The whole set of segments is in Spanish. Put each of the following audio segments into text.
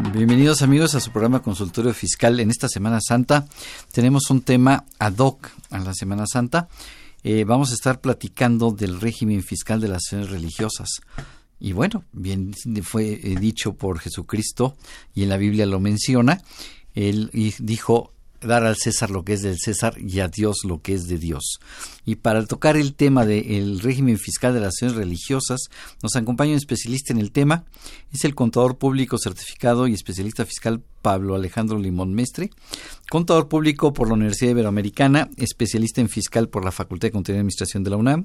Bienvenidos amigos a su programa Consultorio Fiscal. En esta Semana Santa tenemos un tema ad hoc a la Semana Santa. Eh, vamos a estar platicando del régimen fiscal de las acciones religiosas. Y bueno, bien fue eh, dicho por Jesucristo y en la Biblia lo menciona. Él dijo dar al César lo que es del César y a Dios lo que es de Dios. Y para tocar el tema del régimen fiscal de las acciones religiosas, nos acompaña un especialista en el tema, es el contador público certificado y especialista fiscal Pablo Alejandro Limón Mestre, contador público por la Universidad Iberoamericana, especialista en fiscal por la Facultad de Contaduría y Administración de la UNAM,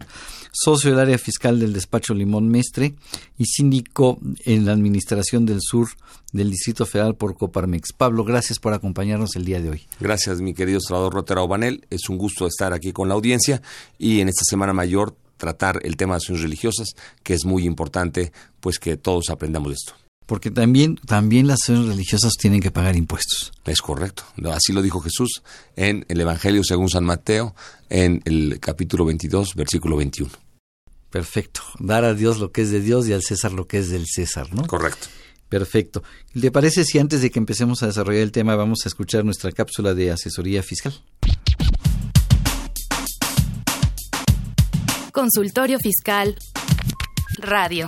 socio del área fiscal del despacho Limón Mestre y síndico en la Administración del Sur del Distrito Federal por Coparmex. Pablo, gracias por acompañarnos el día de hoy. Gracias, mi querido Salvador Rotera Obanel. Es un gusto estar aquí con la audiencia y en esta Semana Mayor tratar el tema de acciones religiosas, que es muy importante, pues que todos aprendamos de esto. Porque también, también las acciones religiosas tienen que pagar impuestos. Es correcto. Así lo dijo Jesús en el Evangelio según San Mateo, en el capítulo 22, versículo 21. Perfecto. Dar a Dios lo que es de Dios y al César lo que es del César, ¿no? Correcto. Perfecto. ¿Le parece si antes de que empecemos a desarrollar el tema vamos a escuchar nuestra cápsula de asesoría fiscal? Consultorio Fiscal. Radio.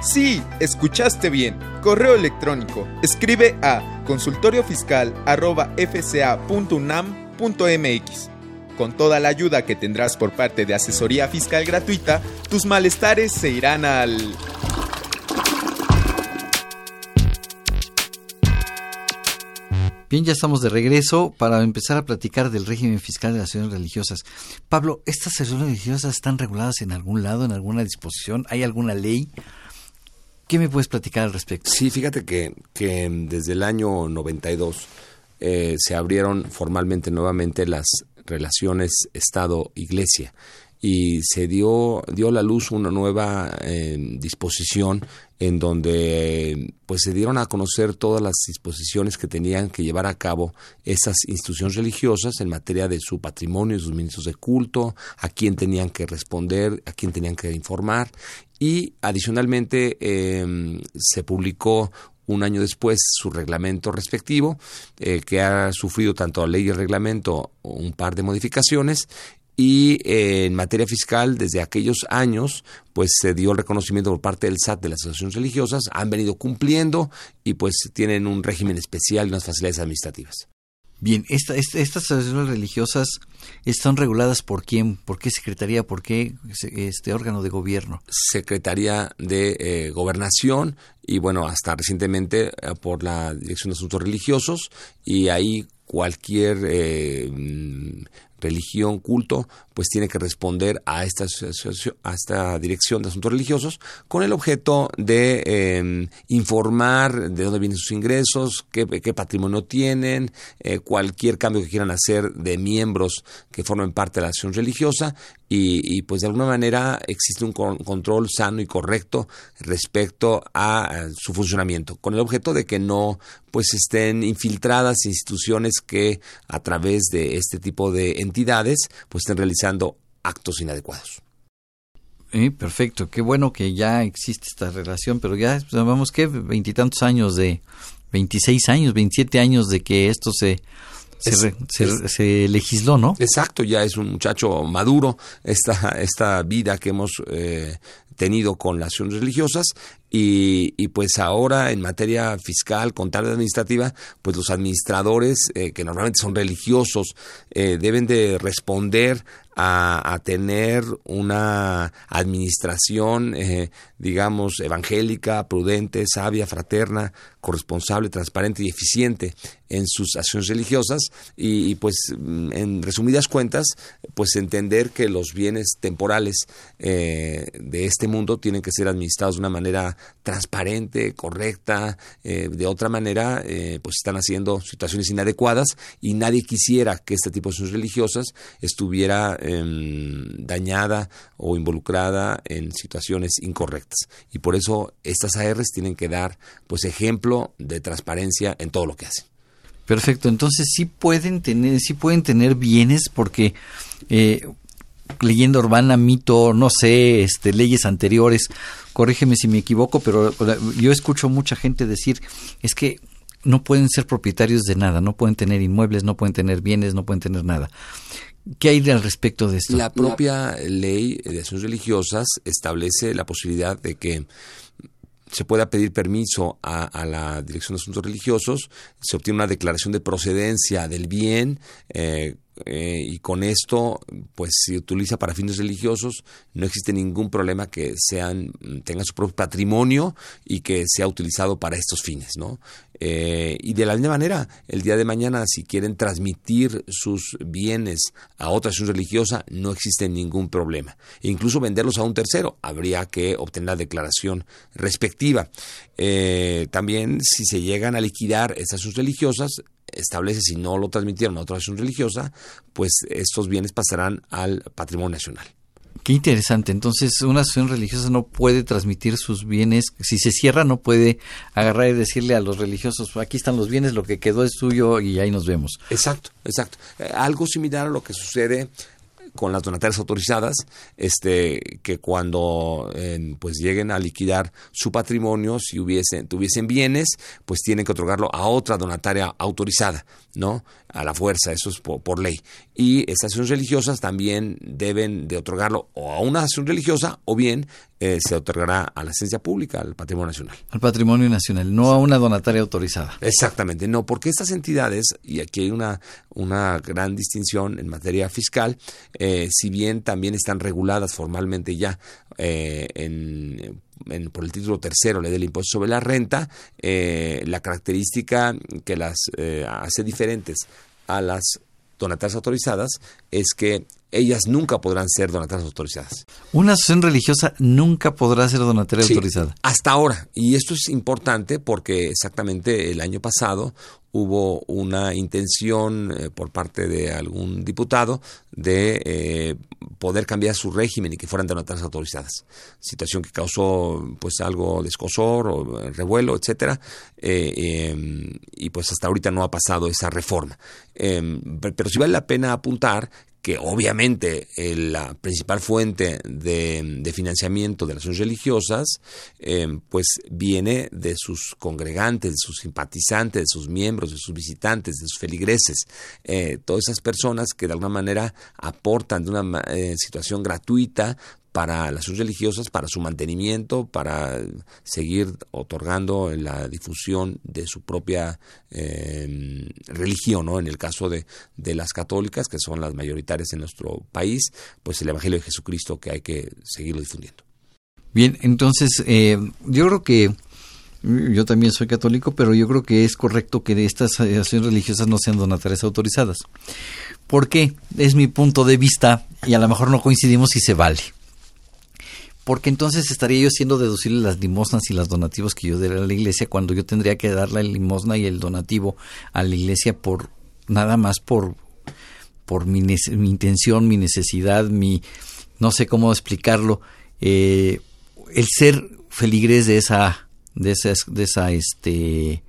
Sí, escuchaste bien. Correo electrónico. Escribe a consultoriofiscal@fca.unam.mx. Con toda la ayuda que tendrás por parte de asesoría fiscal gratuita, tus malestares se irán al Bien, ya estamos de regreso para empezar a platicar del régimen fiscal de las acciones religiosas. Pablo, ¿estas acciones religiosas están reguladas en algún lado, en alguna disposición? ¿Hay alguna ley? ¿Qué me puedes platicar al respecto? Sí, fíjate que, que desde el año 92 eh, se abrieron formalmente nuevamente las relaciones Estado-Iglesia y se dio, dio a la luz una nueva eh, disposición en donde pues se dieron a conocer todas las disposiciones que tenían que llevar a cabo esas instituciones religiosas en materia de su patrimonio, sus ministros de culto, a quién tenían que responder, a quién tenían que informar y adicionalmente eh, se publicó un año después su reglamento respectivo, eh, que ha sufrido tanto la ley y el reglamento un par de modificaciones y eh, en materia fiscal desde aquellos años pues se dio el reconocimiento por parte del SAT de las asociaciones religiosas, han venido cumpliendo y pues tienen un régimen especial y unas facilidades administrativas. Bien, esta, esta- estas asociaciones religiosas están reguladas por quién, por qué secretaría, por qué este órgano de gobierno. Secretaría de eh, Gobernación y bueno, hasta recientemente eh, por la Dirección de Asuntos Religiosos y ahí cualquier eh, religión, culto, pues tiene que responder a esta, a esta dirección de asuntos religiosos con el objeto de eh, informar de dónde vienen sus ingresos, qué, qué patrimonio tienen, eh, cualquier cambio que quieran hacer de miembros que formen parte de la acción religiosa y, y, pues de alguna manera existe un con- control sano y correcto respecto a, su funcionamiento, con el objeto de que no pues estén infiltradas instituciones que a través de este tipo de entidades pues estén realizando actos inadecuados. Eh, perfecto, qué bueno que ya existe esta relación, pero ya vamos que veintitantos años de, 26 años, 27 años de que esto se, se, Es- re- se- es- se legisló, ¿no? Exacto, ya es un muchacho maduro esta, esta vida que hemos eh, tenido con las acciones religiosas y, y pues ahora en materia fiscal, contable administrativa, pues los administradores eh, que normalmente son religiosos eh, deben de responder a, tener una administración, eh, digamos, evangélica, prudente, sabia, fraterna, corresponsable, transparente y eficiente en sus acciones religiosas y, y, pues mm, en resumidas cuentas, pues entender que los bienes temporales eh, de este mundo tienen que ser administrados de una manera transparente, correcta, eh, de otra manera eh, pues están haciendo situaciones inadecuadas y nadie quisiera que este tipo de acciones religiosas estuviera em, dañada o involucrada en situaciones incorrectas y por eso estas ARs tienen que dar pues ejemplo de transparencia en todo lo que hacen. Perfecto, entonces sí pueden tener, sí pueden tener bienes porque eh, leyenda urbana, mito, no sé, este, leyes anteriores, corrígeme si me equivoco, pero yo escucho mucha gente decir es que no pueden ser propietarios de nada, no pueden tener inmuebles, no pueden tener bienes, no pueden tener nada. ¿Qué hay al respecto de esto? La propia ley de acciones religiosas establece la posibilidad de que se pueda pedir permiso a, a la Dirección de Asuntos Religiosos, se obtiene una declaración de procedencia del bien eh, eh, y con esto pues se utiliza para fines religiosos, no existe ningún problema que sean tengan su propio patrimonio y que sea utilizado para estos fines, ¿no? Eh, y de la misma manera, el día de mañana, si quieren transmitir sus bienes a otra acción religiosa, no existe ningún problema. Incluso venderlos a un tercero, habría que obtener la declaración respectiva. Eh, también, si se llegan a liquidar estas acciones religiosas, establece si no lo transmitieron a otra acción religiosa, pues estos bienes pasarán al patrimonio nacional. Qué interesante. Entonces, una asociación religiosa no puede transmitir sus bienes. Si se cierra, no puede agarrar y decirle a los religiosos, aquí están los bienes, lo que quedó es tuyo y ahí nos vemos. Exacto, exacto. Eh, algo similar a lo que sucede con las donatarias autorizadas, este, que cuando pues lleguen a liquidar su patrimonio, si hubiesen, tuviesen bienes, pues tienen que otorgarlo a otra donataria autorizada, ¿no? A la fuerza, eso es por, por ley. Y estas acciones religiosas también deben de otorgarlo o a una acción religiosa o bien eh, se otorgará a la ciencia pública, al patrimonio nacional. Al patrimonio nacional, no a una donataria autorizada. Exactamente, no, porque estas entidades, y aquí hay una, una gran distinción en materia fiscal, eh, si bien también están reguladas formalmente ya eh, en, por el título tercero, ley del impuesto sobre la renta, eh, la característica que las eh, hace diferentes a las donatarias autorizadas es que ellas nunca podrán ser donatarias autorizadas. Una asociación religiosa nunca podrá ser donataria Sí, autorizada. Hasta ahora. Y esto es importante porque exactamente el año pasado hubo una intención eh, por parte de algún diputado de eh, poder cambiar su régimen y que fueran donatarias autorizadas. Situación que causó pues algo de escosor o eh, revuelo, etcétera. eh, eh, y pues hasta ahorita no ha pasado esa reforma. Pe- pero sí vale la pena apuntar que obviamente eh, la principal fuente de, financiamiento de las religiosas eh, pues viene de sus congregantes, de sus simpatizantes, de sus miembros, de sus visitantes, de sus feligreses, eh, todas esas personas que de alguna manera aportan de una eh, situación gratuita para las acciones religiosas, para su mantenimiento, para seguir otorgando la difusión de su propia eh, religión, ¿no? En el caso de, de las católicas, que son las mayoritarias en nuestro país, pues el Evangelio de Jesucristo que hay que seguirlo difundiendo. Bien, entonces eh, yo creo que Yo también soy católico, pero yo creo que es correcto que estas asociaciones religiosas no sean donatarias autorizadas. ¿Por qué? Es mi punto de vista y a lo mejor no coincidimos si se vale. Porque entonces estaría yo haciendo deducible las limosnas y los donativos que yo daría a la iglesia cuando yo tendría que darle la limosna y el donativo a la iglesia por nada más por por mi, mi intención, mi necesidad, mi no sé cómo explicarlo, eh, el ser feligres de esa de esa, de esa este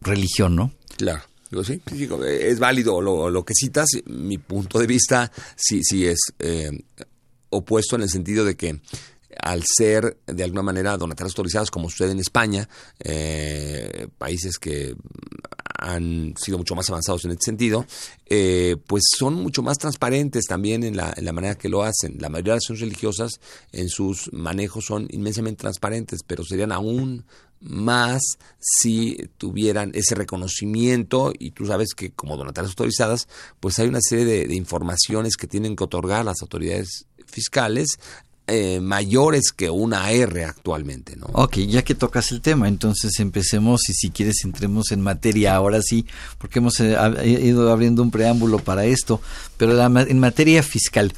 religión, ¿no? Claro. sí, es válido lo, lo, que citas. Mi punto de vista sí, sí es eh, opuesto en el sentido de que al ser de alguna manera donatarios autorizados, como sucede en España, eh, países que han sido mucho más avanzados en este sentido, eh, pues son mucho más transparentes también en la, en la manera que lo hacen. La mayoría de las religiosas en sus manejos son inmensamente transparentes, pero serían aún más si tuvieran ese reconocimiento y tú sabes que como donatarias autorizadas pues hay una serie de informaciones que tienen que otorgar las autoridades fiscales eh, mayores que una R actualmente, ¿no? Ok, ya que tocas el tema, entonces empecemos y si quieres entremos en materia ahora sí, porque hemos eh, ido abriendo un preámbulo para esto, pero en materia fiscal,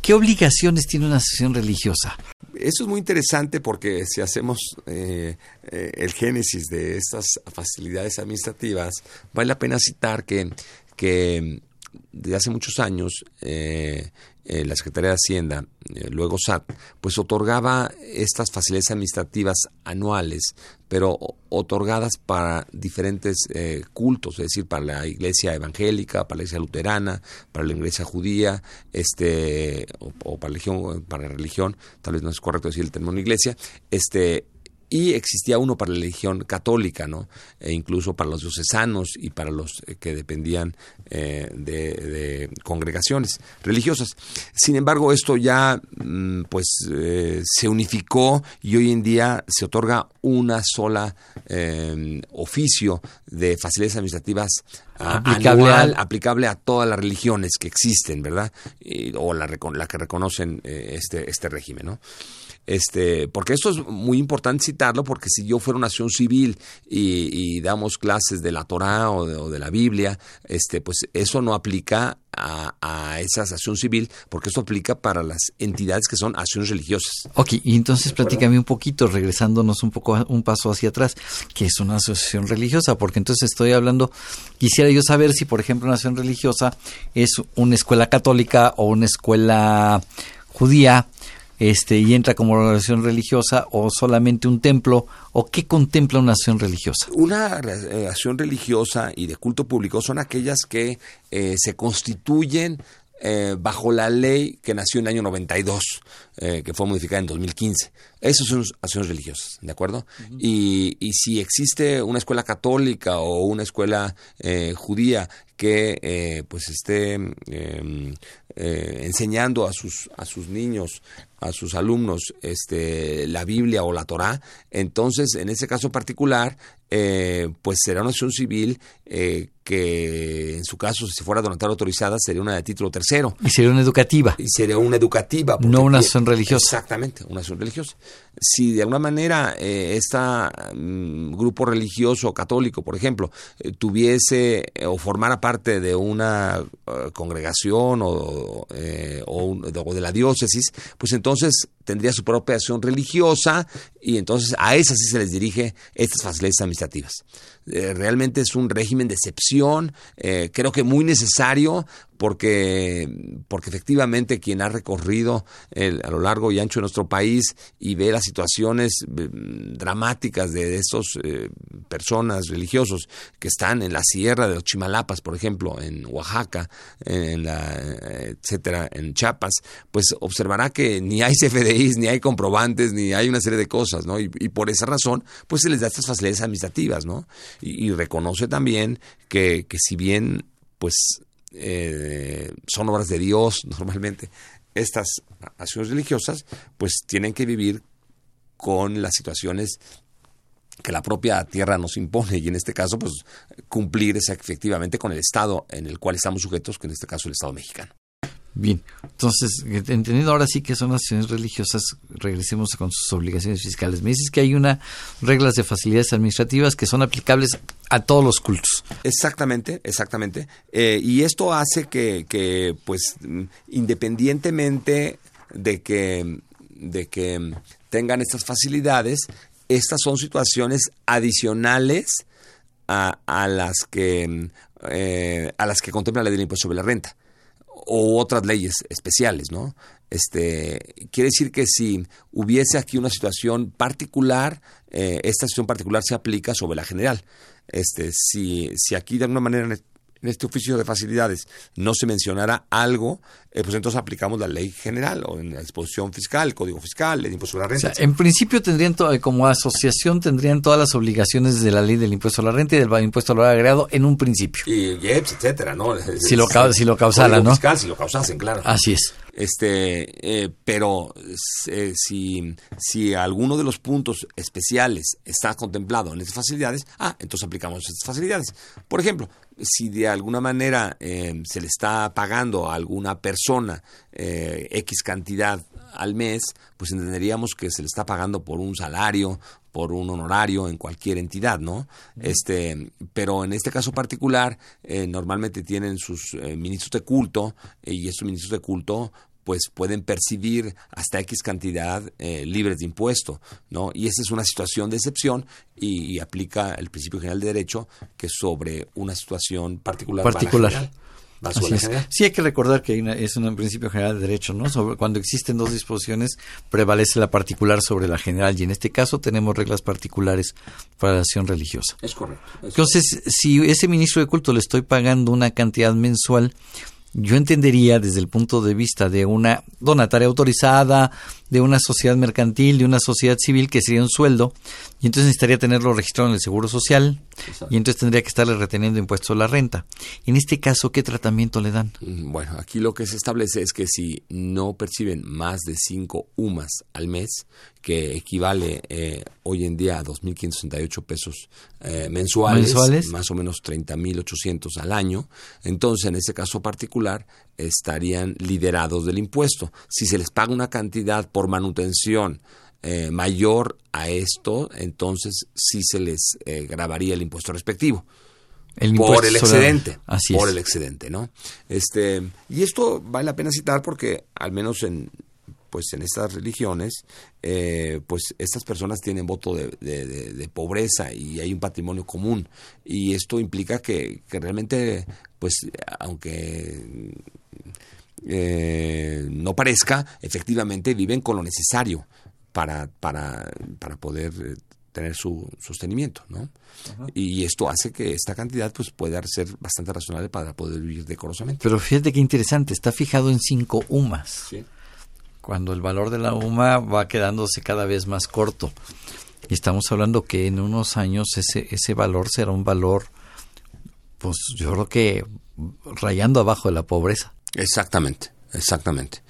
¿qué obligaciones tiene una asociación religiosa? Eso es muy interesante porque si hacemos eh, el génesis de estas facilidades administrativas, vale la pena citar que, que desde hace muchos años eh, eh, la Secretaría de Hacienda, eh, luego SAT, pues otorgaba estas facilidades administrativas anuales, pero otorgadas para diferentes cultos, es decir, para la iglesia evangélica, para la iglesia luterana, para la iglesia judía, este, o, para, religión, para la religión, tal vez no es correcto decir el término iglesia, este, y existía uno para la religión católica, ¿no? E incluso para los diocesanos y para los eh, que dependían eh, de, congregaciones religiosas. Sin embargo, esto ya mm, pues eh, se unificó y hoy en día se otorga una sola em, oficio de facilidades administrativas aplicable, aplicable a todas las religiones que existen, ¿verdad? o la, la que reconocen este, este régimen, ¿no? Este, porque esto es muy importante citarlo, porque si yo fuera una nación civil y, damos clases de la Torah o de, la Biblia, este, pues eso no aplica a, esa asociación civil, porque esto aplica para las entidades que son acciones religiosas. Ok, y entonces platícame un poquito, regresándonos un poco un paso hacia atrás, ¿qué es una asociación religiosa? Porque entonces estoy hablando, quisiera yo saber si, por ejemplo, una asociación religiosa es una escuela católica o una escuela judía este, y entra como organización religiosa o solamente un templo o qué contempla una acción religiosa? Una eh, acción religiosa y de culto público son aquellas que eh, se constituyen eh, bajo la ley que nació en el año 92, que fue modificada en 2015. Esas son acciones religiosas, ¿de acuerdo? y, y, si existe una escuela católica o una escuela judía que pues esté em, enseñando a sus, a sus niños a sus alumnos este, la Biblia o la Torá, entonces en ese caso particular, eh, pues será una acción civil eh, que en su caso, si fuera donataria autorizada, sería una de título tercero. Y sería una educativa. Y sería una educativa. No una acción religiosa. Exactamente, una acción religiosa. Si de alguna manera eh, este grupo religioso católico, por ejemplo, eh, tuviese o formara parte de una congregación o, o de la diócesis, pues entonces tendría su propia acción religiosa y entonces a esas sí se les dirige estas facilidades administrativas. Eh, realmente es un régimen de excepción, eh, creo que muy necesario porque, porque efectivamente quien ha recorrido a lo largo y ancho de nuestro país y ve las situaciones mm, dramáticas de, estas eh, personas religiosos que están en la sierra de los Chimalapas, por ejemplo, en Oaxaca, en la, etcétera, en Chiapas, pues observará que ni hay Ni hay comprobantes, ni hay una serie de cosas. Y, por esa razón, pues se les da estas facilidades administrativas, y, reconoce también que, que, si bien pues eh, son obras de Dios normalmente estas acciones religiosas pues tienen que vivir con las situaciones que la propia tierra nos impone y en este caso pues cumplir efectivamente con el estado en el cual estamos sujetos que en este caso el estado mexicano Bien, entonces, entendiendo ahora sí que son acciones religiosas, regresemos con sus obligaciones fiscales. Me dices que hay una reglas de facilidades administrativas que son aplicables a todos los cultos. Exactamente, exactamente. Eh, y esto hace que, que, pues, independientemente de que, de que tengan estas facilidades, estas son situaciones adicionales a, a las que eh, a las que contempla la ley del impuesto sobre la renta o otras leyes especiales, ¿no? Este, quiere decir que si hubiese aquí una situación particular, eh, esta situación particular se aplica sobre la general. Este, si, si aquí de alguna manera en este oficio de facilidades no se mencionara algo, eh, pues entonces aplicamos la ley general o en la disposición fiscal, el código fiscal, el impuesto a la renta. en principio tendrían, como asociación, tendrían todas las obligaciones de la ley del impuesto a la renta y del impuesto al valor agregado en un principio. Y IEPS, etcétera, ¿no? Si lo, si lo causaran, ¿no? Fiscal, si lo causasen, claro. Así es. Este, eh, pero eh, si, si alguno de los puntos especiales está contemplado en estas facilidades, ah, entonces aplicamos estas facilidades. Por ejemplo, si de alguna manera eh, se le está pagando a alguna persona eh, X cantidad al mes, pues entenderíamos que se le está pagando por un salario, por un honorario en cualquier entidad, ¿no? Este, pero en este caso particular, eh, normalmente tienen sus ministros de culto y estos ministros de culto pues pueden percibir hasta X cantidad eh, libres de impuesto, ¿no? Y esa es una situación de excepción y, aplica el principio general de derecho que sobre una situación particular. Particular. Sí, hay que recordar que es un principio general de derecho, ¿no? Sobre, cuando existen dos disposiciones, prevalece la particular sobre la general, y en este caso tenemos reglas particulares para la acción religiosa. Es correcto. Entonces, si ese ministro de culto le estoy pagando una cantidad mensual, yo entendería desde el punto de vista de una donataria autorizada, de una sociedad mercantil, de una sociedad civil, que sería un sueldo, y entonces necesitaría tenerlo registrado en el Seguro Social, y entonces tendría que estarle reteniendo impuestos a la renta. En este caso, ¿qué tratamiento le dan? Mm, bueno, aquí lo que se establece es que si no perciben más de 5 UMAS al mes, que equivale eh, hoy en día a 2.568 pesos eh, mensuales, mensuales, más o menos 30.800 al año, entonces en ese caso particular estarían liderados del impuesto. Si se les paga una cantidad por manutención eh, mayor a esto, entonces sí se les eh, grabaría el impuesto respectivo. El por el excedente, Así por el excedente, ¿no? Este y esto vale la pena citar porque al menos en pues en estas religiones, eh, pues estas personas tienen voto de, pobreza y hay un patrimonio común y esto implica que, que realmente, pues aunque eh, no parezca, efectivamente viven con lo necesario para, para, para poder eh, tener su sostenimiento, ¿no? Y esto hace que esta cantidad pues pueda ser bastante razonable para poder vivir decorosamente. Pero fíjate qué interesante, está fijado en cinco UMAS. Cuando el valor de la UMA va quedándose cada vez más corto. Y estamos hablando que en unos años ese, ese valor será un valor, pues yo creo que rayando abajo de la pobreza. Exactamente, exactamente.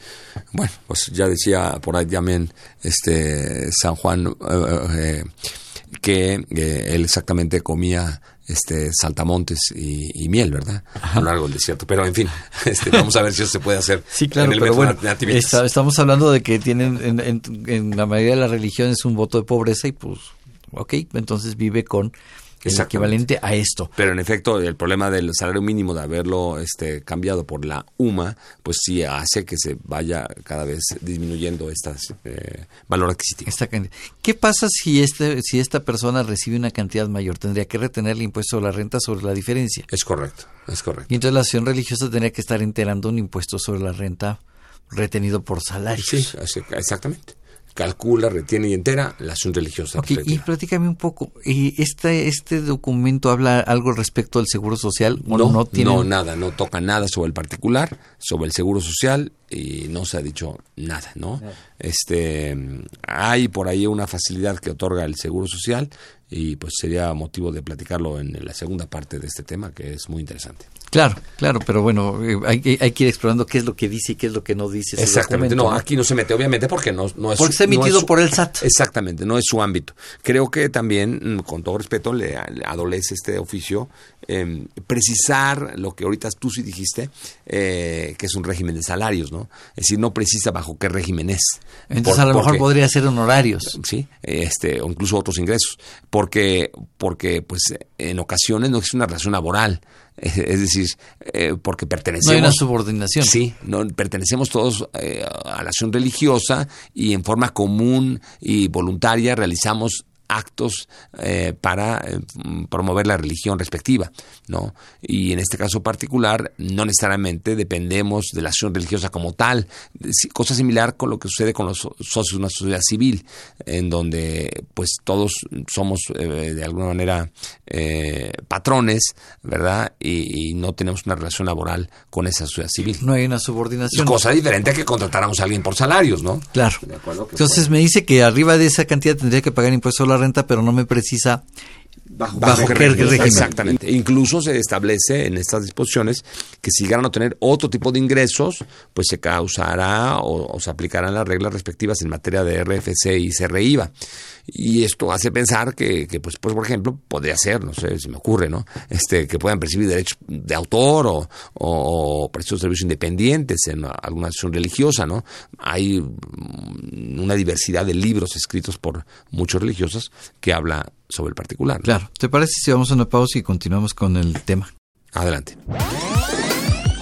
Bueno, pues ya decía por ahí también este San Juan eh, eh, que él exactamente comía este saltamontes y, miel, ¿verdad? A lo largo del desierto. Pero en fin, este, vamos a ver si eso se puede hacer. Sí, claro, pero bueno, estamos hablando de que tienen en, en, la mayoría de las religiones un voto de pobreza y pues, ok, entonces vive con el equivalente a esto. Pero en efecto, el problema del salario mínimo de haberlo este, cambiado por la UMA, pues sí hace que se vaya cada vez disminuyendo este valor adquisitivo. ¿Qué pasa si, este, si esta persona recibe una cantidad mayor? ¿Tendría que retener el impuesto a la renta sobre la diferencia? Es correcto, es correcto. Y entonces la acción religiosa tendría que estar enterando un impuesto sobre la renta retenido por salarios. Sí, exactamente calcula, retiene y entera la acción religiosa. y platícame un poco, ¿y este, ¿este documento habla algo respecto al seguro social no, no nada, no toca nada sobre el particular, sobre el seguro social y no se ha dicho nada, ¿no? Este, hay por ahí una facilidad que otorga el seguro social y pues sería motivo de platicarlo en la segunda parte de este tema que es muy interesante. Claro, claro, pero bueno, eh, hay, que- hay que ir explorando qué es lo que dice y qué es lo que no dice. Exactamente, no, aquí no se mete, obviamente, porque no, no es Porque está no es emitido su- por el SAT. Exactamente, no es su ámbito. Creo que también, mm, con todo respeto, le, le adolece este oficio eh, precisar lo que ahorita tú sí dijiste, eh, que es un régimen de salarios, ¿no? Es decir, no precisa bajo qué régimen es. Entonces Por- a lo mejor porque- podría ser honorarios. sí, este, o incluso otros ingresos, porque, porque, pues, en ocasiones no es una relación laboral, es decir, eh, porque No pertenecemos. hay una subordinación. Sí, no, pertenecemos todos eh, a la acción religiosa y en forma común y voluntaria realizamos actos eh, para eh, promover la religión respectiva, ¿no? Y en este caso particular, no necesariamente dependemos de la acción religiosa como tal, cosa similar con lo que sucede con los so- socios de una sociedad civil, en donde pues todos somos eh, de alguna manera patrones, ¿verdad? Y, y no tenemos una relación laboral con esa sociedad civil. No hay una Es subordinación. cosa diferente a que contratáramos a alguien por salarios, ¿no? Claro. Entonces me dice que arriba de esa cantidad tendría que pagar impuesto a la renta, pero no me precisa bajo, qué, régimen. Exactamente. Incluso se establece en estas disposiciones que si llegaran a tener otro tipo de ingresos, pues se causará o, o se aplicarán las reglas respectivas en materia de RFC y CRIVA. Y esto hace pensar que, que, pues, pues, por ejemplo, podría ser, no sé, se me ocurre, ¿no? Este, que puedan percibir derechos de autor o, o, o precios de servicios independientes en alguna acción religiosa, ¿no? Hay mm, una diversidad de libros escritos por muchos religiosos que habla sobre el particular. ¿no? Claro. ¿Te parece si vamos a una pausa y continuamos con el tema? Adelante.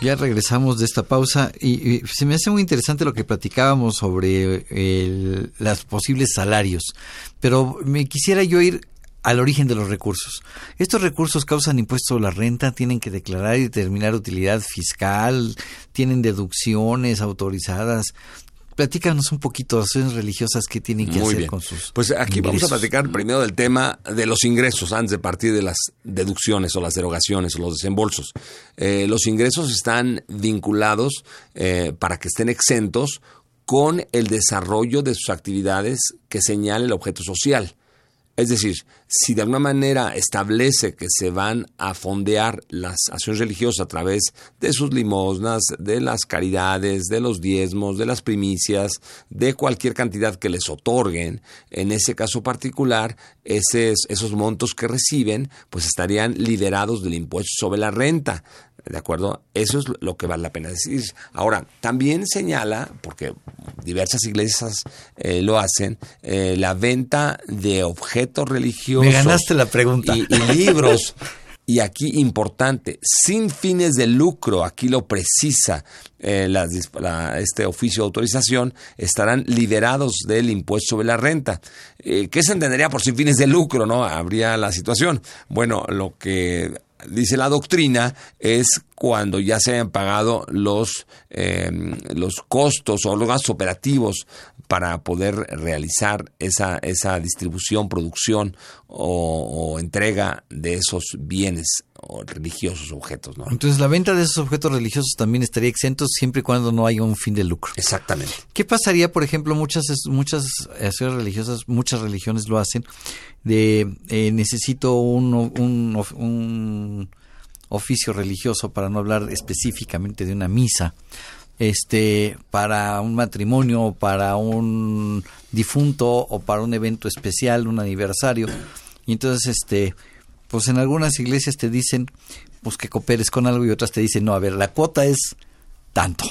Ya regresamos de esta pausa y, se me hace muy interesante lo que platicábamos sobre el- los posibles salarios, pero me quisiera yo ir al origen de los recursos. Estos recursos causan impuesto a la renta, tienen que declarar y determinar utilidad fiscal, tienen deducciones autorizadas. Platícanos un poquito las acciones religiosas que tienen que Muy hacer bien. con sus Pues aquí vamos a platicar primero del tema de los ingresos antes de partir de las deducciones o las derogaciones o los desembolsos. Eh, los ingresos están vinculados eh, para que estén exentos con el desarrollo de sus actividades que señale el objeto social. Es decir, si de alguna manera establece que se van a fondear las acciones religiosas a través de sus limosnas, de las caridades, de los diezmos, de las primicias, de cualquier cantidad que les otorguen, en ese caso particular, esos montos que reciben, pues estarían liberados del impuesto sobre la renta. ¿De acuerdo? Eso es lo que vale la pena decir. Ahora, también señala, porque diversas iglesias eh, lo hacen, eh, la venta de objetos religiosos. Me ganaste la pregunta. Y, y libros. Y aquí importante, sin fines de lucro, aquí lo precisa eh, la dis- la- este oficio de autorización, estarán liberados del impuesto sobre la renta. Eh, ¿Qué se entendería por sin fines de lucro? no Habría la situación. Bueno, lo que dice la doctrina es cuando ya se hayan pagado los, eh, los costos o los gastos operativos para poder realizar esa, esa distribución, producción o, entrega de esos bienes religiosos objetos. ¿no? Entonces la venta de esos objetos religiosos también estaría exento siempre y cuando no haya un fin de lucro. Exactamente. ¿Qué pasaría, por ejemplo, muchas muchas acciones religiosas, muchas religiones lo hacen, de eh, necesito un, un, un oficio religioso para no hablar específicamente de una misa, este, para un matrimonio, para un difunto o para un evento especial, un aniversario, y entonces este, pues en algunas iglesias te dicen pues que cooperes con algo y otras te dicen no, a ver, la cuota es tanto.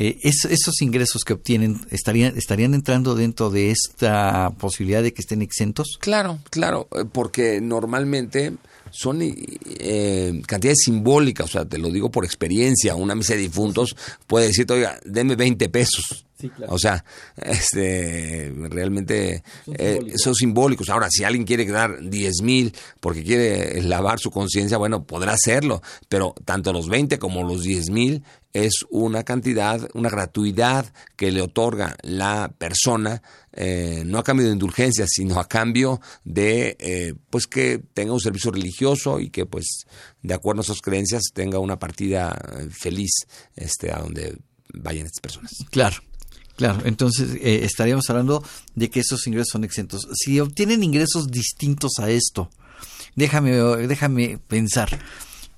Eh, es- esos ingresos que obtienen estarían estarían entrando dentro de esta posibilidad de que estén exentos. Claro, claro, eh, porque normalmente son eh, cantidades simbólicas, o sea, te lo digo por experiencia, una misa de difuntos puede decirte, oiga, deme 20 pesos, O sea, este, realmente son son simbólicos. Ahora, si alguien quiere dar 10 mil porque quiere lavar su conciencia, bueno, podrá hacerlo, pero tanto los 20 como los 10 mil es una cantidad, una gratuidad que le otorga la persona, eh, no a cambio de indulgencia, sino a cambio de eh, pues que tenga un servicio religioso y que pues de acuerdo a sus creencias tenga una partida eh, feliz este, a donde vayan estas personas. Claro. Claro, entonces estaríamos hablando de que esos ingresos son exentos. Si obtienen ingresos distintos a esto, déjame, déjame pensar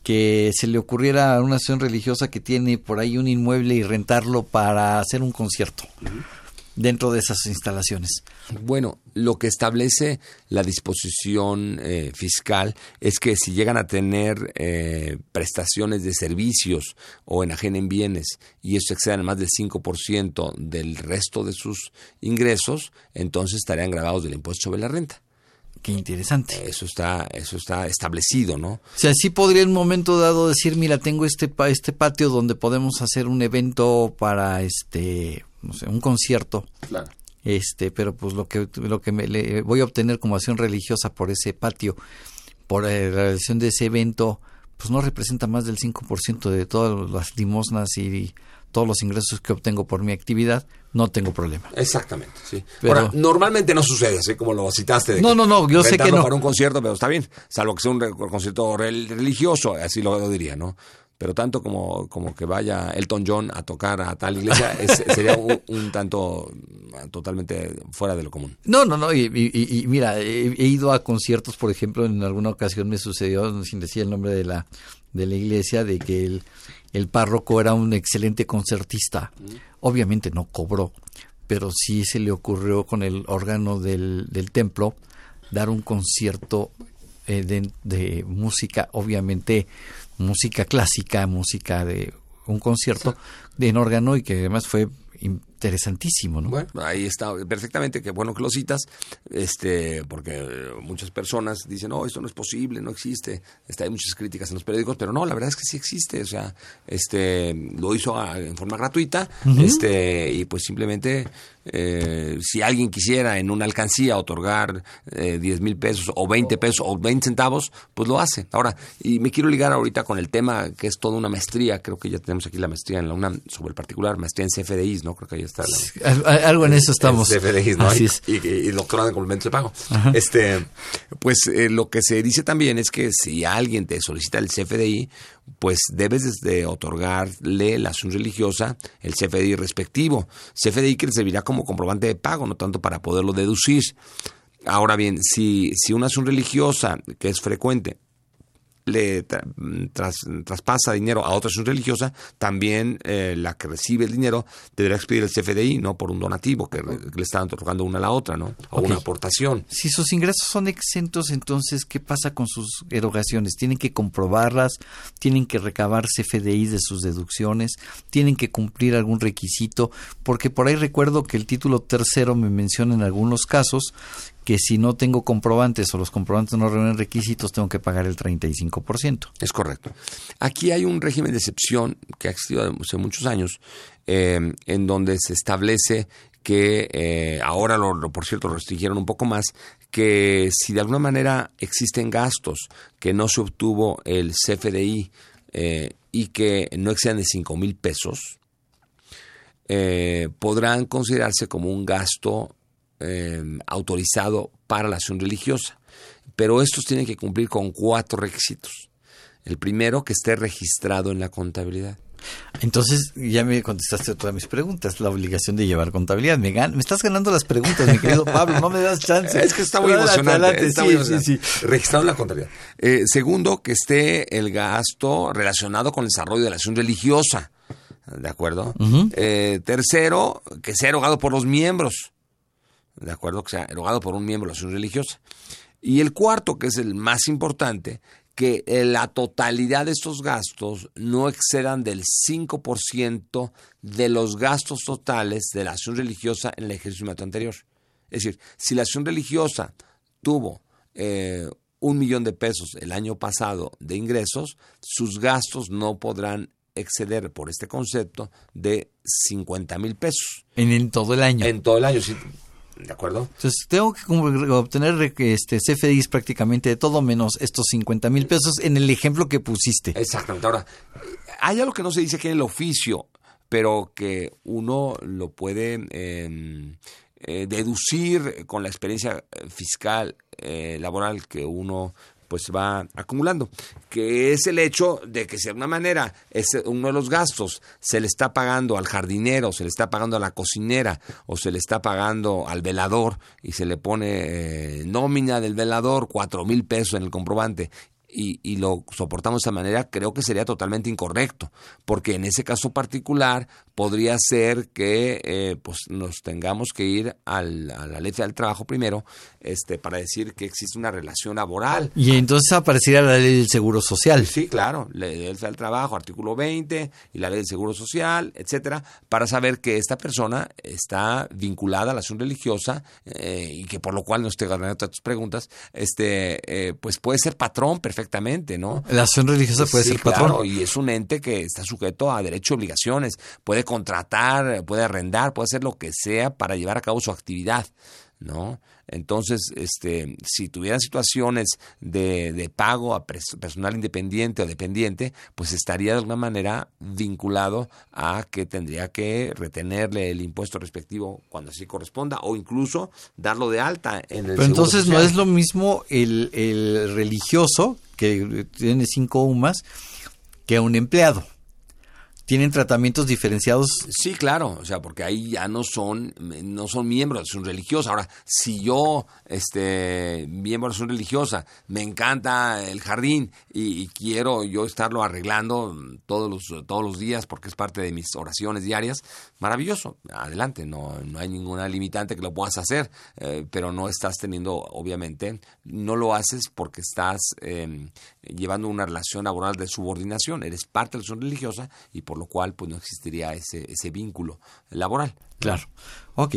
que se le ocurriera a una acción religiosa que tiene por ahí un inmueble y rentarlo para hacer un concierto dentro de esas instalaciones. Bueno, lo que establece la disposición eh, fiscal es que si llegan a tener eh, prestaciones de servicios o enajenen bienes y eso excedan más del 5% del resto de sus ingresos, entonces estarían grabados del impuesto sobre la renta. Qué interesante. Eso está, eso está establecido, ¿no? O sea, sí podría en un momento dado decir, mira, tengo este, este patio donde podemos hacer un evento para, este, no sé, un concierto. Claro. Este, pero pues lo que, lo que me, le voy a obtener como acción religiosa por ese patio, por la realización de ese evento, pues no representa más del 5% de todas las limosnas y todos los ingresos que obtengo por mi actividad, no tengo problema. Exactamente, sí. Ahora, normalmente no sucede así como lo citaste. no, no, no, yo sé que no. para un concierto, pero está bien, salvo que sea un concierto religioso, así lo diría, ¿no? Pero tanto como, como que vaya Elton John a tocar a tal iglesia, sería un, tanto totalmente fuera de lo común. No, no, no, y, mira, he, he, ido a conciertos, por ejemplo, en alguna ocasión me sucedió, sin decir el nombre de la, de la iglesia, de que el el párroco era un excelente concertista. Obviamente no cobró, pero sí se le ocurrió con el órgano del, del templo dar un concierto eh, de, de, música, obviamente música clásica, música de un concierto de en órgano y que además fue interesantísimo, ¿no? Bueno, ahí está perfectamente, qué bueno que lo citas, este, porque muchas personas dicen, no, esto no es posible, no existe, está, hay muchas críticas en los periódicos, pero no, la verdad es que sí existe, o sea, este, lo hizo en forma gratuita, este, y pues simplemente eh, si alguien quisiera en una alcancía otorgar eh, 10 mil pesos o 20 pesos o 20 centavos, pues lo hace. Ahora, y me quiero ligar ahorita con el tema que es toda una maestría, creo que ya tenemos aquí la maestría en la UNAM sobre el particular, maestría en CFDIs, ¿no? Creo que ahí está. Algo en eso estamos. CFDIs, ¿no? y, doctorado en complementos de pago. Este, pues eh, lo que se dice también es que si alguien te solicita el CFDI, pues debes de otorgarle la acción religiosa el CFDI respectivo. CFDI que servirá como comprobante de pago, no tanto para poderlo deducir. Ahora bien, si, si una acción religiosa, que es frecuente, le traspasa dinero a otra acción religiosa, también eh, la que recibe el dinero deberá expedir el CFDI, ¿no? Por un donativo que, le están otorgando una a la otra, ¿no? O una aportación. Si sus ingresos son exentos, entonces, ¿qué pasa con sus erogaciones? ¿Tienen que comprobarlas? ¿Tienen que recabar CFDI de sus deducciones? ¿Tienen que cumplir algún requisito? Porque por ahí recuerdo que el título tercero me menciona en algunos casos que si no tengo comprobantes o los comprobantes no reúnen requisitos, tengo que pagar el 35%. Es correcto. Aquí hay un régimen de excepción que ha existido hace muchos años, eh, en donde se establece que eh, ahora, lo, por cierto, restringieron un poco más, que si de alguna manera existen gastos que no se obtuvo el CFDI eh, y que no excedan de 5 mil pesos, podrán considerarse como un gasto eh, autorizado para la acción religiosa. Pero estos tienen que cumplir con cuatro requisitos. El primero, que esté registrado en la contabilidad. Entonces, ya me contestaste todas mis preguntas. La obligación de llevar contabilidad. Me, me estás ganando las preguntas, mi querido Pablo. No me das chance. Es que está muy emocionante. Registrado en la contabilidad. Eh, segundo, que esté el gasto relacionado con el desarrollo de la acción religiosa. ¿De acuerdo? Eh, tercero, que sea erogado por los miembros de acuerdo, que sea erogado por un miembro de la asociación religiosa. Y el cuarto, que es el más importante, que la totalidad de estos gastos no excedan del 5% de los gastos totales de la acción religiosa en el ejercicio anterior. Es decir, si la acción religiosa tuvo eh, un millón de pesos el año pasado de ingresos, sus gastos no podrán exceder por este concepto de 50 mil pesos. En, en todo el año. En todo el año, sí. ¿De acuerdo? Entonces tengo que obtener este CFDIs prácticamente de todo menos estos 50 mil pesos en el ejemplo que pusiste. Exactamente. Ahora, hay algo que no se dice aquí en el oficio, pero que uno lo puede eh, eh, deducir con la experiencia fiscal eh, laboral que uno pues va acumulando, que es el hecho de que si de alguna manera es uno de los gastos se le está pagando al jardinero, se le está pagando a la cocinera o se le está pagando al velador y se le pone eh, nómina del velador cuatro mil pesos en el comprobante y, y, lo soportamos de esa manera, creo que sería totalmente incorrecto, porque en ese caso particular podría ser que eh, pues nos tengamos que ir al, a la ley del trabajo primero este, para decir que existe una relación laboral. Y entonces aparecería la ley del Seguro Social. Sí, claro, ley del trabajo, artículo 20, y la ley del Seguro Social, etcétera, para saber que esta persona está vinculada a la acción religiosa eh, y que por lo cual no esté ganando tus preguntas, este, eh, pues puede ser patrón perfectamente perfectamente, ¿no? La acción religiosa puede sí, ser patrón. Claro, y es un ente que está sujeto a derecho y obligaciones. Puede contratar, puede arrendar, puede hacer lo que sea para llevar a cabo su actividad. ¿no? Entonces, este, si tuvieran situaciones de, de pago a personal independiente o dependiente, pues estaría de alguna manera vinculado a que tendría que retenerle el impuesto respectivo cuando así corresponda o incluso darlo de alta en el Pero entonces no es lo mismo el, el religioso que tiene cinco UMAS que un empleado tienen tratamientos diferenciados. Sí, claro, o sea, porque ahí ya no son no son miembros, son religiosos. Ahora, si yo, este, miembro una religiosa, me encanta el jardín y, quiero yo estarlo arreglando todos los todos los días porque es parte de mis oraciones diarias, maravilloso, adelante, no no hay ninguna limitante que lo puedas hacer, eh, pero no estás teniendo, obviamente, no lo haces porque estás eh, llevando una relación laboral de subordinación, eres parte de la religiosa y por lo cual pues no existiría ese, ese vínculo laboral. Claro. Ok.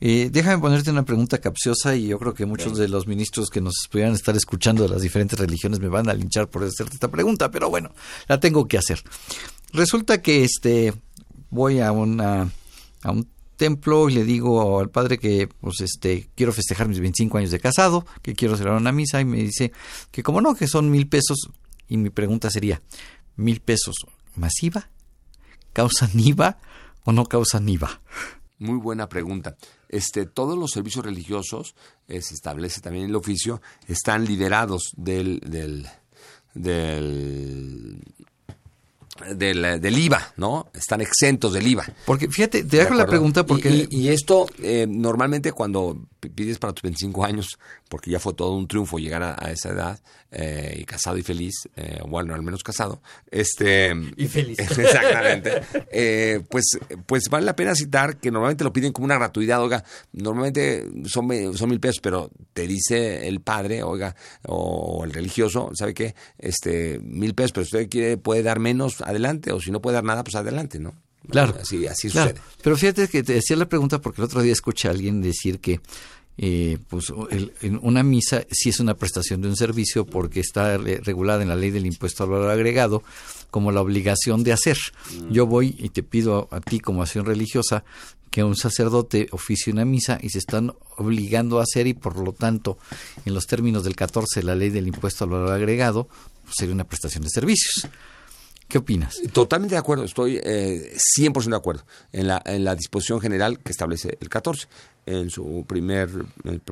Eh, déjame ponerte una pregunta capciosa y yo creo que muchos de los ministros que nos pudieran estar escuchando de las diferentes religiones me van a linchar por hacerte esta pregunta, pero bueno, la tengo que hacer. Resulta que este voy a una a un templo y le digo al padre que pues este quiero festejar mis 25 años de casado, que quiero celebrar una misa y me dice que como no, que son mil pesos y mi pregunta sería, mil pesos masiva causan IVA o no causan IVA? Muy buena pregunta. Este, todos los servicios religiosos, eh, se establece también el oficio, están liderados del, del, del del, del, IVA, ¿no? Están exentos del IVA. Porque fíjate, te hago la pregunta porque... Y, y, y esto, eh, normalmente cuando pides para tus 25 años, porque ya fue todo un triunfo llegar a, a esa edad, eh, y casado y feliz, eh, bueno, al menos casado, este... Y feliz. Exactamente. eh, pues, pues vale la pena citar que normalmente lo piden como una gratuidad, oiga, normalmente son, son mil pesos, pero te dice el padre, oiga, o el religioso, ¿sabe qué? Este, mil pesos, pero usted quiere, puede dar menos, adelante, o si no puede dar nada, pues adelante, ¿no? Claro. Así, así claro. sucede. Pero fíjate que te decía la pregunta porque el otro día escuché a alguien decir que eh, pues el, en una misa sí es una prestación de un servicio porque está regulada en la ley del impuesto al valor agregado como la obligación de hacer. Mm. Yo voy y te pido a, a ti como acción religiosa que un sacerdote oficie una misa y se están obligando a hacer y por lo tanto en los términos del 14 de la ley del impuesto al valor agregado pues sería una prestación de servicios. ¿Qué opinas? Totalmente de acuerdo, estoy eh, 100% de acuerdo en la, disposición general que establece el 14 en su primer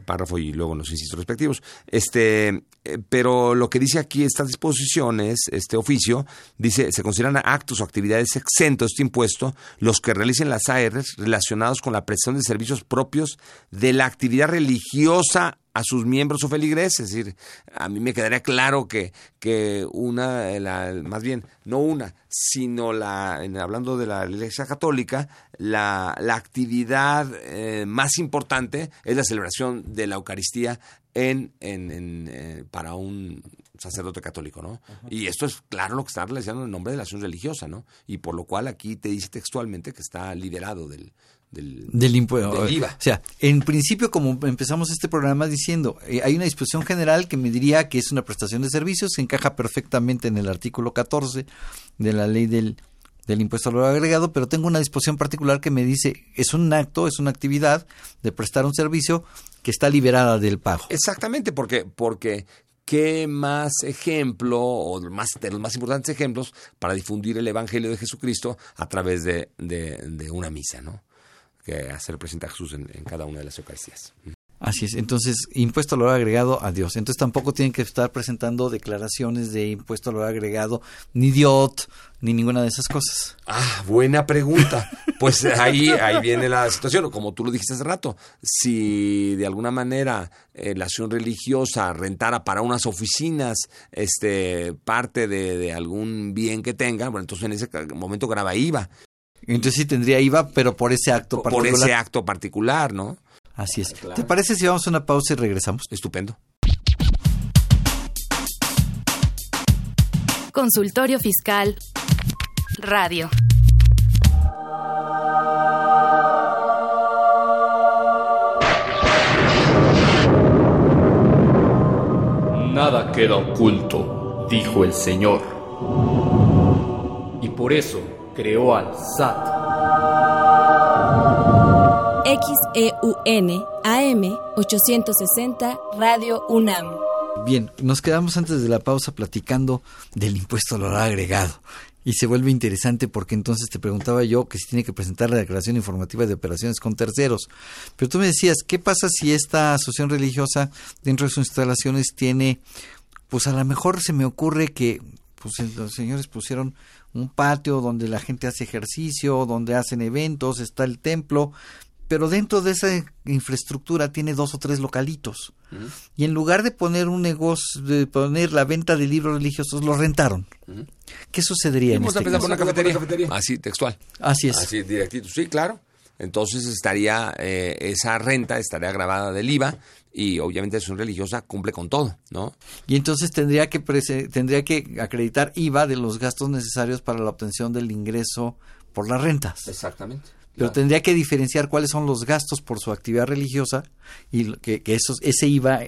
párrafo y luego en los incisos respectivos. Este, eh, pero lo que dice aquí estas disposiciones, este oficio, dice, se consideran actos o actividades exentos de este impuesto los que realicen las ARs relacionados con la prestación de servicios propios de la actividad religiosa a sus miembros o feligreses. Es decir, a mí me quedaría claro que, que una, la, más bien, no una, sino la, en, hablando de la Iglesia Católica, la, la actividad eh, más importante es la celebración de la Eucaristía en, en, en eh, para un sacerdote católico, ¿no? Y esto es claro lo que está relacionado en el nombre de la acción religiosa, ¿no? Y por lo cual aquí te dice textualmente que está liberado del, del, del impuesto. Del IVA. O sea, en principio, como empezamos este programa diciendo, eh, hay una disposición general que me diría que es una prestación de servicios, se encaja perfectamente en el artículo 14 de la ley del del impuesto al valor agregado, pero tengo una disposición particular que me dice es un acto, es una actividad de prestar un servicio que está liberada del pago. Exactamente, porque, porque qué más ejemplo, o más, de los más importantes ejemplos, para difundir el Evangelio de Jesucristo a través de, de, de una misa, ¿no? Que hacer presente a Jesús en, en cada una de las Eucaristías. Así es, entonces impuesto al valor agregado a Dios. Entonces tampoco tienen que estar presentando declaraciones de impuesto al valor agregado, ni DIOT, ni ninguna de esas cosas. Ah, buena pregunta. Pues ahí, ahí viene la situación, como tú lo dijiste hace rato. Si de alguna manera eh, la acción religiosa rentara para unas oficinas este parte de, de algún bien que tenga, bueno, entonces en ese momento graba IVA. Entonces sí tendría IVA, pero por ese acto Por particular. ese acto particular, ¿no? Así es. ¿Te parece si vamos a una pausa y regresamos? Estupendo. Consultorio Fiscal Radio. Nada queda oculto, dijo el Señor. Y por eso creó al SAT. XEUN AM 860 Radio UNAM. Bien, nos quedamos antes de la pausa platicando del impuesto al valor agregado. Y se vuelve interesante porque entonces te preguntaba yo que si tiene que presentar la declaración informativa de operaciones con terceros. Pero tú me decías, ¿qué pasa si esta asociación religiosa dentro de sus instalaciones tiene, pues a lo mejor se me ocurre que pues los señores pusieron un patio donde la gente hace ejercicio, donde hacen eventos, está el templo, pero dentro de esa infraestructura tiene dos o tres localitos. Y en lugar de poner un negocio, de poner la venta de libros religiosos, lo rentaron. ¿Qué sucedería en Vamos este a empezar caso? por una cafetería. Así, textual. Así es. Así, directito. Sí, claro. Entonces estaría, eh, esa renta estaría grabada del IVA y obviamente acción religiosa cumple con todo, ¿no? Y entonces tendría que tendría que acreditar IVA de los gastos necesarios para la obtención del ingreso por las rentas. Exactamente. Pero tendría que diferenciar cuáles son los gastos por su actividad religiosa y lo- que, que esos, ese IVA,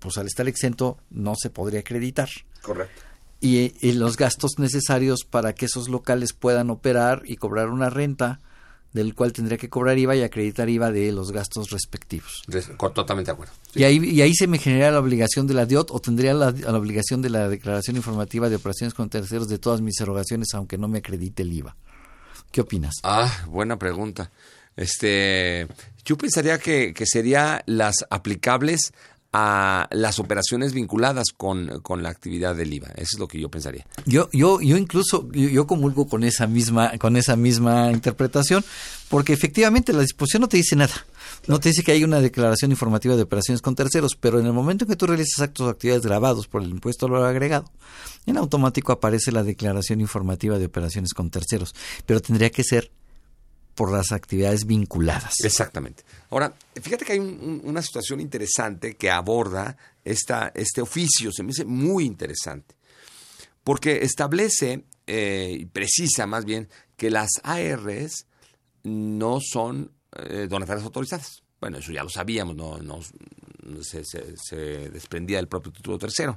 pues al estar exento, no se podría acreditar. Correcto. Y, y los gastos necesarios para que esos locales puedan operar y cobrar una renta, del cual tendría que cobrar IVA y acreditar IVA de los gastos respectivos. Totalmente de acuerdo. Y, ahí, y ahí se me genera la obligación de la DIOT o tendría la, la obligación de la declaración informativa de operaciones con terceros de todas mis erogaciones, aunque no me acredite el IVA. ¿Qué opinas? Ah, buena pregunta. Este, yo pensaría que, que sería las aplicables a las operaciones vinculadas con, con la actividad del IVA. Eso es lo que yo pensaría. Yo, yo, yo incluso, yo, comulgo con esa misma, con esa misma interpretación, porque efectivamente la disposición no te dice nada. No te dice que hay una declaración informativa de operaciones con terceros, pero en el momento en que tú realizas actos o actividades grabados por el impuesto al valor agregado, en automático aparece la declaración informativa de operaciones con terceros, pero tendría que ser por las actividades vinculadas. Exactamente. Ahora, fíjate que hay un- un- una situación interesante que aborda esta, este oficio, se me hace muy interesante, porque establece eh, y precisa más bien que las ARs no son eh, donatarias autorizadas. Bueno, eso ya lo sabíamos, no, no- se desprendía del propio título tercero.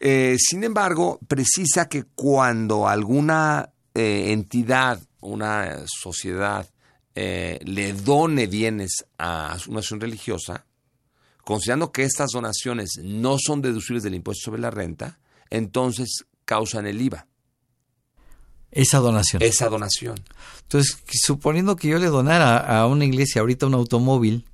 Eh, sin embargo, precisa que cuando alguna eh, entidad, una sociedad, eh, le done bienes a una acción religiosa, considerando que estas donaciones no son deducibles del impuesto sobre la renta, entonces causan el IVA. Esa donación. Esa donación. Entonces, suponiendo que yo le donara a una iglesia ahorita un automóvil,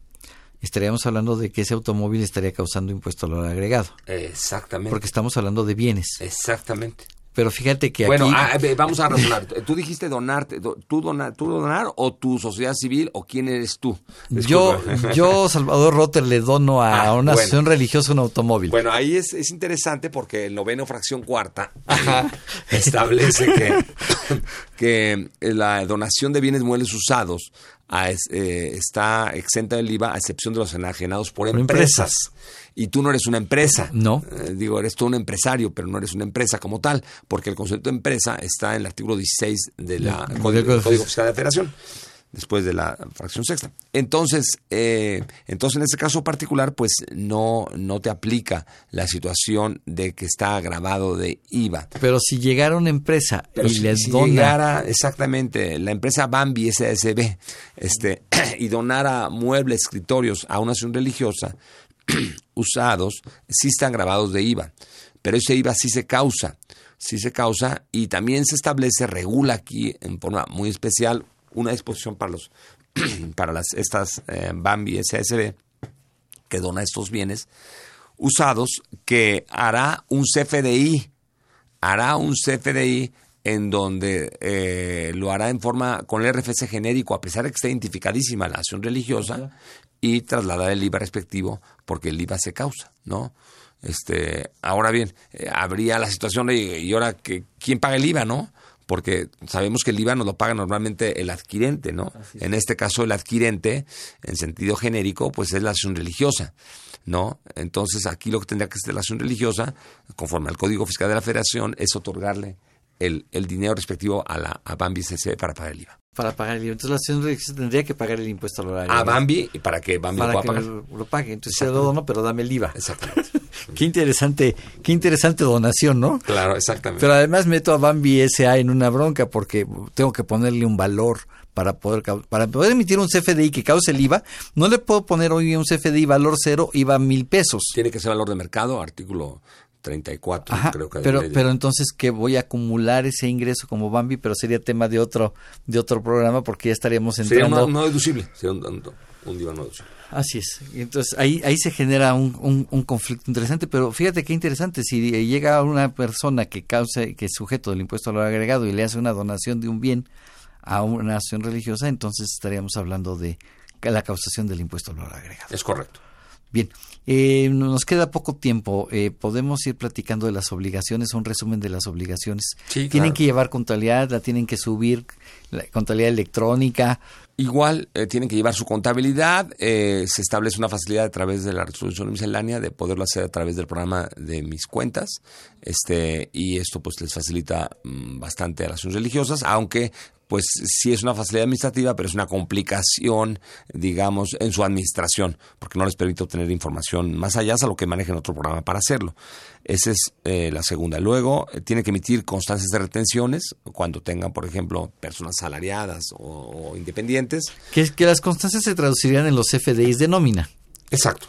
estaríamos hablando de que ese automóvil estaría causando impuesto al valor agregado, Exactamente. porque estamos hablando de bienes. Exactamente. Pero fíjate que Bueno, aquí... ah, ve, vamos a razonar. Tú dijiste donarte, do- tú, donar, tú donar o tu sociedad civil o quién eres tú. yo, Disculpa. yo, Salvador Rotter, le dono a Ah, una bueno. asociación religiosa un automóvil. Bueno, ahí es, es interesante porque el noveno fracción cuarta establece que, que la donación de bienes muebles usados a eh, está exenta del IVA a excepción de los enajenados por, Por empresas. empresas. Y tú no eres una empresa. No. Eh, digo, eres tú un empresario, pero no eres una empresa como tal, porque el concepto de empresa está en el artículo 16 del Del Código, Código Código Fiscal de la Federación. después de la fracción sexta. Entonces, eh, entonces en este caso particular, pues no, no te aplica la situación de que está agravado de IVA. Pero si llegara una empresa Pero y si, les si dona llegara exactamente la empresa Bambi SSB este, y donara muebles, escritorios a una acción religiosa usados, sí están grabados de IVA. Pero ese IVA sí se causa, sí se causa y también se establece, regula aquí en forma muy especial una disposición para los para las estas eh, Bambi SSB que dona estos bienes usados que hará un CFDI, hará un CFDI en donde eh, lo hará en forma con el RFC genérico, a pesar de que esté identificadísima la acción religiosa, y trasladar el IVA respectivo, porque el IVA se causa, ¿no? Este, ahora bien, eh, habría la situación de, y ahora, que, ¿quién paga el IVA, no? Porque sabemos que el IVA nos lo paga normalmente el adquirente, ¿no? En este caso, el adquirente, en sentido genérico, pues es la acción religiosa, ¿no? Entonces, aquí lo que tendría que ser la acción religiosa, conforme al Código Fiscal de la Federación, es otorgarle el, el dinero respectivo a la a Bambi CC para pagar el IVA. Para pagar el IVA. Entonces la religiosa tendría que pagar el impuesto al horario. A Bambi, y para que Bambi para lo que pueda pagar. lo, lo pague. Entonces se lo dono, pero dame el IVA. Exactamente. qué interesante, qué interesante donación, ¿no? Claro, exactamente. Pero además meto a Bambi SA en una bronca porque tengo que ponerle un valor para poder para poder emitir un CFDI que cause el IVA. No le puedo poner hoy un CFDI valor cero IVA mil pesos. Tiene que ser valor de mercado, artículo 34, Ajá, creo que pero, pero entonces que voy a acumular ese ingreso como Bambi, pero sería tema de otro de otro programa porque ya estaríamos Sería entrando. no, no deducible, sería un, un, un IVA no deducible. Así es. Entonces ahí, ahí se genera un, un, un conflicto interesante, pero fíjate qué interesante, si llega una persona que cause, que es sujeto del impuesto al valor agregado y le hace una donación de un bien a una acción religiosa, entonces estaríamos hablando de la causación del impuesto al valor agregado. Es correcto. Bien, eh, nos queda poco tiempo. Eh, podemos ir platicando de las obligaciones, un resumen de las obligaciones. Sí, tienen claro. que llevar contabilidad, la tienen que subir, la contabilidad electrónica. Igual eh, tienen que llevar su contabilidad, eh, se establece una facilidad a través de la resolución miscelánea de poderlo hacer a través del programa de mis cuentas, este y esto pues les facilita mm, bastante a las religiosas, aunque pues sí es una facilidad administrativa, pero es una complicación, digamos, en su administración, porque no les permite obtener información más allá a lo que manejen otro programa para hacerlo. Esa es eh, la segunda. Luego, eh, tiene que emitir constancias de retenciones cuando tengan, por ejemplo, personas salariadas o, o independientes. Que, que las constancias se traducirían en los FDIs de nómina. Exacto.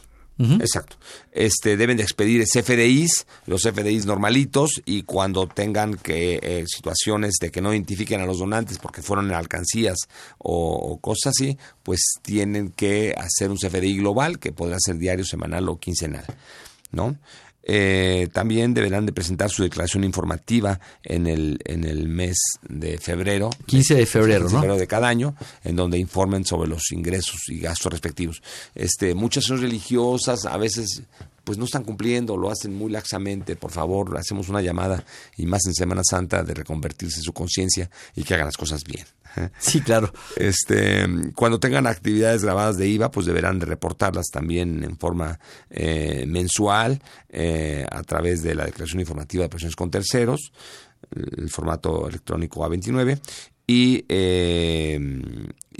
Exacto. Este, deben de expedir CFDIs, los CFDIs normalitos, y cuando tengan que eh, situaciones de que no identifiquen a los donantes porque fueron en alcancías o, o cosas así, pues tienen que hacer un CFDI global que podrá ser diario, semanal o quincenal, ¿no? Eh, también deberán de presentar su declaración informativa en el, en el mes de febrero. 15 de febrero, ¿no? de cada año, en donde informen sobre los ingresos y gastos respectivos. Este, muchas son religiosas, a veces pues no están cumpliendo, lo hacen muy laxamente, por favor, hacemos una llamada y más en Semana Santa de reconvertirse en su conciencia y que hagan las cosas bien. Sí, claro. Este, cuando tengan actividades grabadas de IVA, pues deberán de reportarlas también en forma eh, mensual eh, a través de la declaración informativa de operaciones con terceros, el formato electrónico A29 y eh,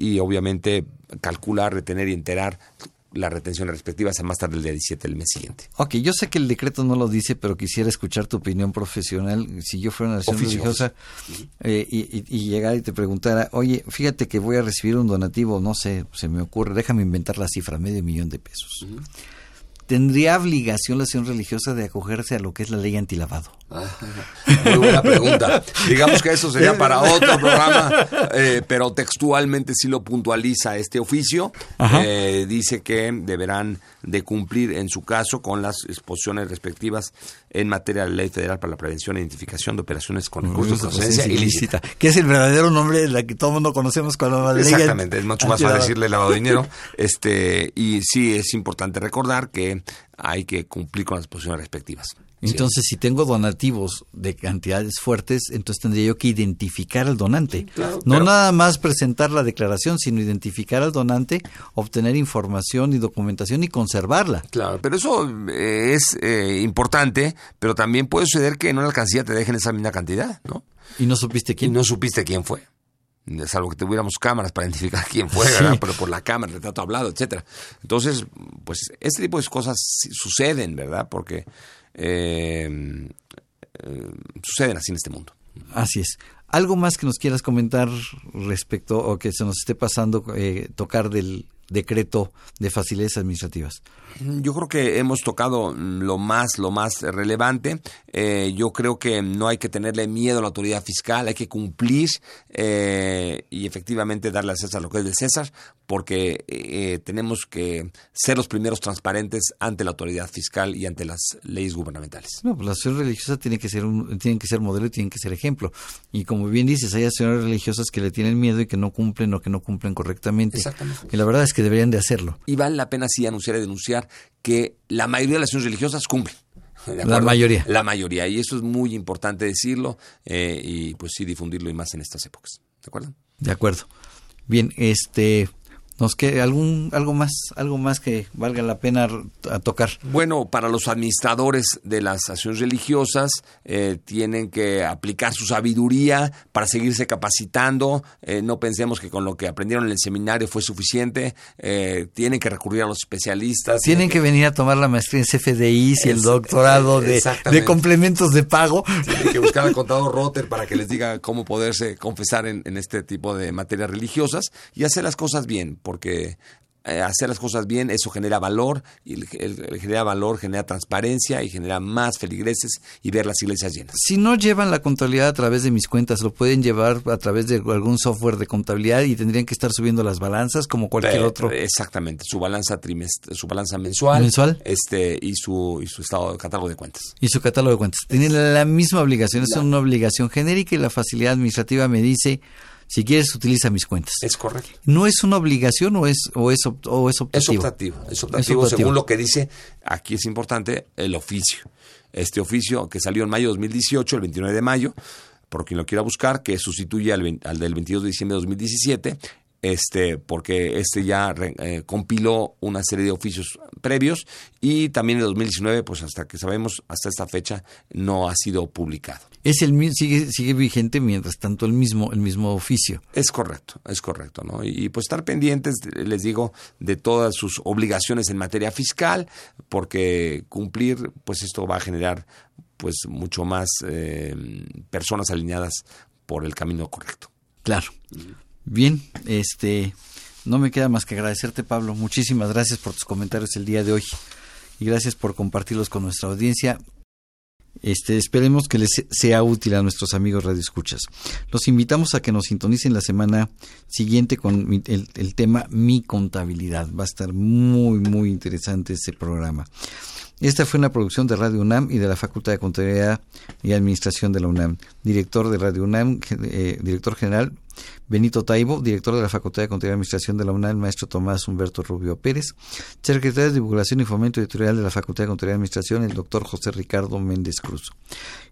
y obviamente calcular, retener y enterar las retenciones respectivas a más tarde el día 17 del mes siguiente. Ok, yo sé que el decreto no lo dice, pero quisiera escuchar tu opinión profesional. Si yo fuera una nación Oficio, religiosa eh, y, y, y llegara y te preguntara, oye, fíjate que voy a recibir un donativo, no sé, se me ocurre, déjame inventar la cifra, medio millón de pesos. ¿Tendría obligación la acción religiosa de acogerse a lo que es la ley antilavado? Muy buena pregunta. Digamos que eso sería para otro programa, eh, pero textualmente sí lo puntualiza este oficio. Eh, dice que deberán de cumplir en su caso con las exposiciones respectivas en materia de ley federal para la prevención e identificación de operaciones con recursos de procedencia ilícita. Que es el verdadero nombre de la que todo el mundo conocemos con la ley Exactamente, es mucho más fácil decirle lavado de dinero. Este, y sí es importante recordar que hay que cumplir con las exposiciones respectivas. Entonces, si tengo donativos de cantidades fuertes, entonces tendría yo que identificar al donante. claro, no pero- nada más presentar la declaración, sino identificar al donante, obtener información y documentación y conservarla. Claro, pero eso eh, es eh, importante, pero también puede suceder que en una alcancía te dejen esa misma cantidad, ¿no? Y no supiste quién. Y no supiste quién fue. salvo que tuviéramos cámaras para identificar quién fue, ¿verdad? pero por la cámara, el retrato hablado, etcétera. Entonces, pues este tipo de cosas suceden, ¿verdad? Porque eh, eh, suceden así en este mundo. Así es. ¿Algo más que nos quieras comentar respecto o que se nos esté pasando eh, tocar del decreto de facilidades administrativas? Yo creo que hemos tocado lo más, lo más relevante. Eh, yo creo que no hay que tenerle miedo a la autoridad fiscal, hay que cumplir eh, y efectivamente darle a César lo que es de César, porque eh, tenemos que ser los primeros transparentes ante la autoridad fiscal y ante las leyes gubernamentales. No, pues las acciones religiosas tienen que ser un, tienen que ser modelo y tienen que ser ejemplo. Y como bien dices, hay acciones religiosas que le tienen miedo y que no cumplen o que no cumplen correctamente. Exactamente. Y la verdad es que deberían de hacerlo. Y vale la pena sí anunciar y denunciar que la mayoría de las acciones religiosas cumplen. La mayoría. La mayoría. Y eso es muy importante decirlo eh, y pues sí difundirlo y más en estas épocas. ¿De acuerdo? De acuerdo. Bien, este, ¿Nos queda algún, algo más, algo más que valga la pena a tocar? Bueno, para los administradores de las acciones religiosas eh, tienen que aplicar su sabiduría para seguirse capacitando. Eh, no pensemos que con lo que aprendieron en el seminario fue suficiente. Eh, tienen que recurrir a los especialistas. Tienen que, venir a tomar la maestría en CFDI y el doctorado de, de, complementos de pago. Tienen que buscar al contador Rotter para que les diga cómo poderse confesar en, en este tipo de materias religiosas y hacer las cosas bien porque eh, hacer las cosas bien, eso genera valor, y el, el, genera valor, genera transparencia y genera más feligreses y ver las iglesias llenas. Si no llevan la contabilidad a través de mis cuentas, lo pueden llevar a través de algún software de contabilidad y tendrían que estar subiendo las balanzas como cualquier Eh, otro. Exactamente, su balanza trimest su balanza mensual, ¿Mensual? este y su y su estado catálogo de cuentas. Y su catálogo de cuentas. Tienen la misma obligación, es una obligación genérica y la facilidad administrativa me dice si quieres utiliza mis cuentas. Es correcto. ¿No es una obligación o es o es, o es optativo? Es optativo, es optativo, según lo que dice, aquí es importante, el oficio. Este oficio que salió en mayo de 2018, el 29 de mayo, por quien lo quiera buscar, que sustituye al, del 22 de diciembre de 2017, este, porque este ya eh, compiló una serie de oficios previos y también en 2019, pues hasta que sabemos, hasta esta fecha, no ha sido publicado. Es el sigue sigue vigente mientras tanto el mismo el mismo oficio. Es correcto, es correcto, ¿no? Y, y, pues estar pendientes, les digo, de todas sus obligaciones en materia fiscal, porque cumplir, pues esto va a generar, pues mucho más eh, personas alineadas por el camino correcto. Claro. Bien, este no me queda más que agradecerte Pablo. Muchísimas gracias por tus comentarios el día de hoy y gracias por compartirlos con nuestra audiencia. Este, esperemos que les sea útil a nuestros amigos radioescuchas. Los invitamos a que nos sintonicen la semana siguiente con el, el tema Mi contabilidad. Va a estar muy, muy interesante ese programa. Esta fue una producción de Radio UNAM y de la Facultad de Contabilidad y Administración de la UNAM. Director de Radio UNAM, eh, director general Benito Taibo, director de la Facultad de Contabilidad y Administración de la UNAM, maestro Tomás Humberto Rubio Pérez, secretario de Divulgación y Fomento Editorial de la Facultad de Contabilidad y Administración, el doctor José Ricardo Méndez Cruz.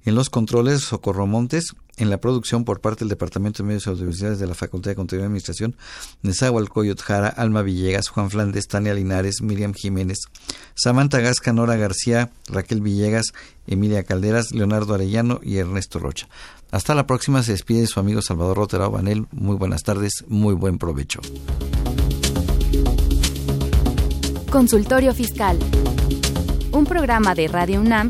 En los controles, Socorro Montes, en la producción por parte del Departamento de Medios Audiovisuales de la Facultad de Contabilidad y Administración, Nezahualcóyotl Jara, Alma Villegas, Juan Flandes, Tania Linares, Miriam Jiménez, Samantha Gasca, Nora García, Raquel Villegas, Emilia Calderas, Leonardo Arellano y Ernesto Rocha. Hasta la próxima, se despide su amigo Salvador Rotera Banel. Muy buenas tardes, muy buen provecho. Consultorio Fiscal. Un programa de Radio UNAM